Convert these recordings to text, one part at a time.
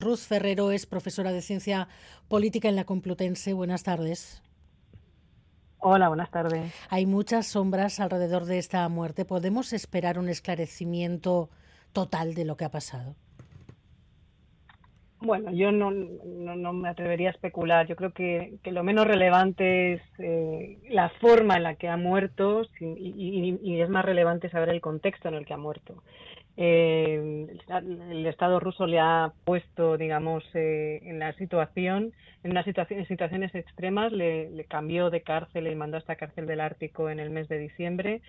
Ruth Ferrero es profesora de Ciencia Política en la Complutense. Buenas tardes. Hola, buenas tardes. Hay muchas sombras alrededor de esta muerte. ¿Podemos esperar un esclarecimiento total de lo que ha pasado? Bueno, yo no, no, me atrevería a especular. Yo creo que, lo menos relevante es eh, la forma en la que ha muerto y, es más relevante saber el contexto en el que ha muerto. Eh, el Estado ruso le ha puesto, digamos, eh, en la situación, en una situación, en situaciones extremas, le, cambió de cárcel y mandó a esta cárcel del Ártico en el mes de diciembre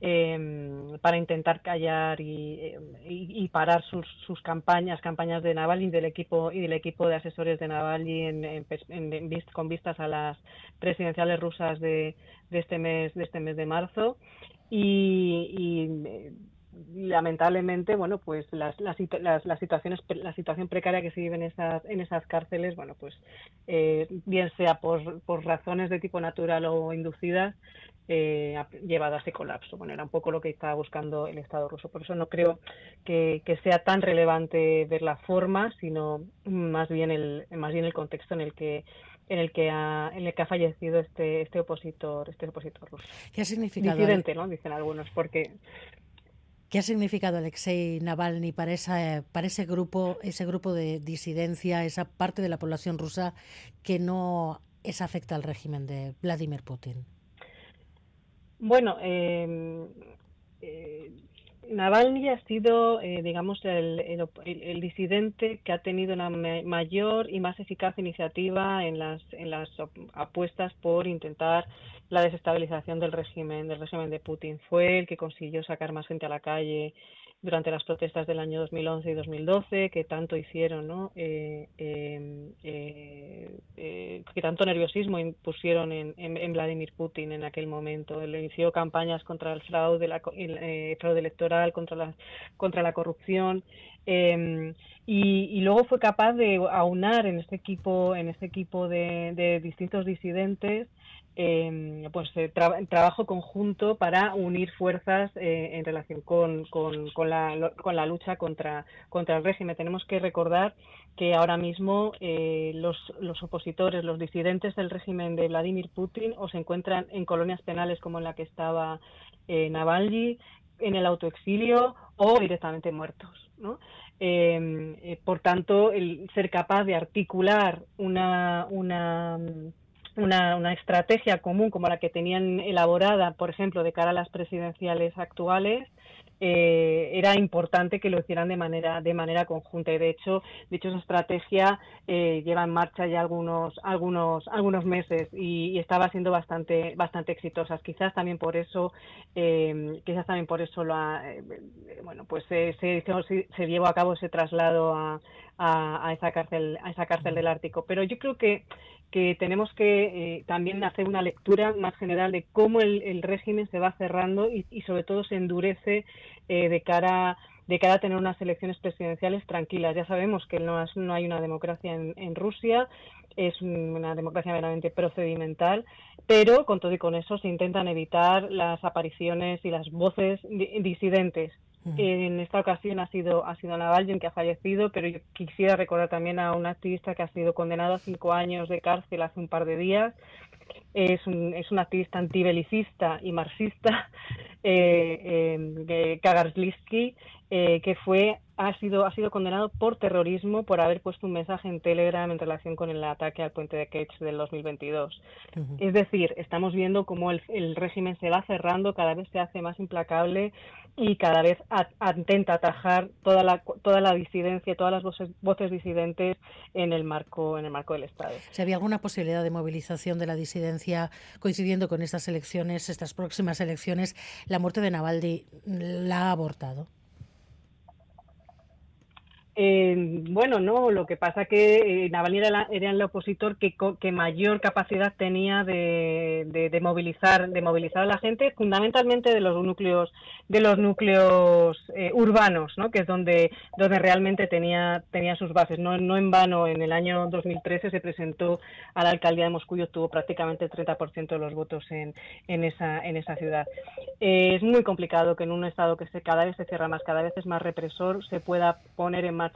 Em, para intentar callar y, y, parar sus, sus, campañas, campañas de Navalny del equipo y del equipo de asesores de Navalny en, en, con vistas a las presidenciales rusas de, de, este mes de este mes de marzo. Y, y lamentablemente bueno pues las, las, las, situaciones la situación precaria que se vive en esas en esas cárceles bueno pues eh, bien sea por, por razones de tipo natural o inducidas eh, llevado a ese colapso. Bueno, era un poco lo que estaba buscando el Estado ruso. Por eso no creo que, sea tan relevante ver la forma, sino más bien el, más bien el contexto en el que en el que ha, en el que ha fallecido este, este opositor, este opositor ruso. ¿Qué ha significado? Disidente, ¿no? Dicen algunos, porque ¿Qué ha significado Alexei Navalny para, esa, para ese grupo, ese grupo de disidencia, esa parte de la población rusa que no es afecta al régimen de Vladimir Putin? Bueno, em, eh, Navalny ha sido, eh, digamos, el, el, disidente que ha tenido una mayor y más eficaz iniciativa en las, en las apuestas por intentar la desestabilización del régimen, del régimen de Putin. Fue el que consiguió sacar más gente a la calle, durante las protestas del año 2011 y 2012 que tanto hicieron, ¿no? Eh, em, eh, eh, que tanto nerviosismo impusieron en, en, Vladimir Putin en aquel momento. Él inició campañas contra el fraude, la, el fraude electoral, contra la, contra la corrupción. Em, y, y, luego fue capaz de aunar en este equipo en este equipo de, de distintos disidentes eh, pues eh, trabajo conjunto para unir fuerzas eh, en relación con, con, la, con, la, lucha contra, contra el régimen. Tenemos que recordar que ahora mismo eh, los, los, opositores, los disidentes del régimen de Vladimir Putin o se encuentran en colonias penales como en la que estaba Navalny, en el autoexilio o directamente muertos. ¿no? por tanto, el ser capaz de articular una, una una, una, estrategia común como la que tenían elaborada, por ejemplo, de cara a las presidenciales actuales, eh, era importante que lo hicieran de manera de manera conjunta. Y de hecho de hecho esa estrategia eh, lleva en marcha ya algunos algunos algunos meses y, estaba siendo bastante bastante exitosas quizás también por eso eh, quizás también por eso lo eh, bueno pues se, se, se, llevó a cabo ese traslado a, a, esa cárcel a esa cárcel del Ártico pero yo creo que que tenemos que eh, también hacer una lectura más general de cómo el, régimen se va cerrando y, sobre todo se endurece eh, de cara de cara a tener unas elecciones presidenciales tranquilas. Ya sabemos que no, no hay una democracia en, en, Rusia, es una democracia meramente procedimental, pero con todo y con eso se intentan evitar las apariciones y las voces disidentes en esta ocasión ha sido, ha sido Navalny que ha fallecido, pero yo quisiera recordar también a un activista que ha sido condenado a cinco años de cárcel hace un par de días. Es un, es un activista antibelicista y marxista, eh, eh, eh, que fue ha sido, ha sido condenado por terrorismo por haber puesto un mensaje en Telegram en relación con el ataque al puente de Kerch del 2022. Es decir, estamos viendo cómo el, el, régimen se va cerrando, cada vez se hace más implacable y cada vez intenta atajar toda la, toda la disidencia, todas las voces, voces disidentes en el marco en el marco del Estado. ¿Si había alguna posibilidad de movilización de la disidencia coincidiendo con estas elecciones, estas próximas elecciones? La muerte de Navalny la ha abortado. Eh, bueno, no, lo que pasa que eh, Navalny era, el opositor que, que mayor capacidad tenía de, de, movilizar, de movilizar a la gente, fundamentalmente de los núcleos, de los núcleos eh, urbanos, ¿no? que es donde, donde realmente tenía, tenía sus bases. No, no en vano, en el año 2013 se presentó a la alcaldía de Moscú y obtuvo prácticamente el 30% de los votos en, en, esa, en esa ciudad. Eh, es muy complicado que en un estado que se, cada vez se cierra más, cada vez es más represor, se pueda poner en marcha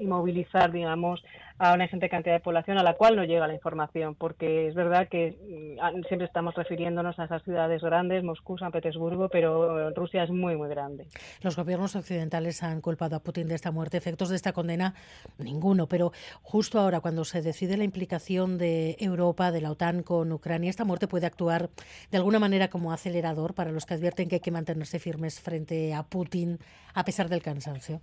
y movilizar, digamos, a una gente cantidad de población a la cual no llega la información, porque es verdad que mm, siempre estamos refiriéndonos a esas ciudades grandes, Moscú, San Petersburgo, pero Rusia es muy, muy grande. Los gobiernos occidentales han culpado a Putin de esta muerte. Efectos de esta condena, ninguno, pero justo ahora, cuando se decide la implicación de Europa, de la OTAN con Ucrania, esta muerte puede actuar de alguna manera como acelerador para los que advierten que hay que mantenerse firmes frente a Putin a pesar del cansancio.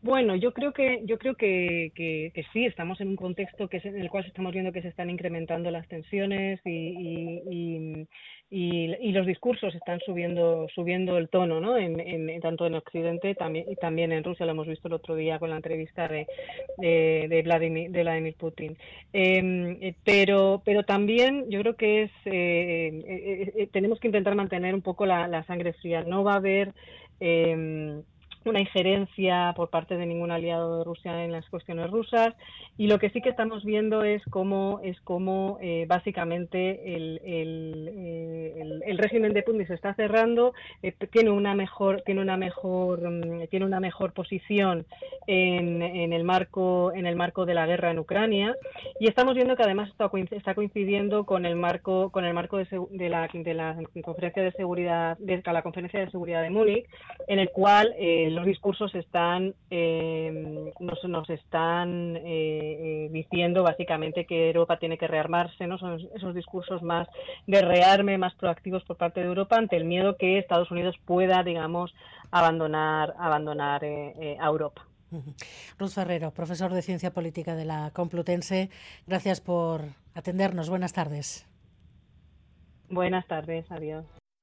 Bueno, yo creo que yo creo que, que, sí, estamos en un contexto que en el cual estamos viendo que se están incrementando las tensiones y, y, y, los discursos están subiendo subiendo el tono, ¿no? En, en, tanto en Occidente también y también en Rusia lo hemos visto el otro día con la entrevista de de, Vladimir de Vladimir Putin. Em, eh, pero pero también yo creo que es eh, eh, tenemos que intentar mantener un poco la, sangre fría. No va a haber eh, una injerencia por parte de ningún aliado de Rusia en las cuestiones rusas. Y lo que sí que estamos viendo es cómo es cómo eh, básicamente el, el, eh, el, régimen de Putin se está cerrando eh, tiene una mejor tiene una mejor mm, tiene una mejor posición en, en, el marco en el marco de la guerra en Ucrania. Y estamos viendo que además está, coincidiendo con el marco con el marco de, de, la, de la conferencia de seguridad de la conferencia de seguridad de Múnich en el cual los discursos están, eh, nos, nos, están eh, eh, diciendo básicamente que Europa tiene que rearmarse, ¿no? Son esos discursos más de rearme, más proactivos por parte de Europa ante el miedo que Estados Unidos pueda, digamos, abandonar, abandonar a Europa. Ruth Ferrero, profesor de Ciencia Política de la Complutense, gracias por atendernos. Buenas tardes. Buenas tardes, adiós.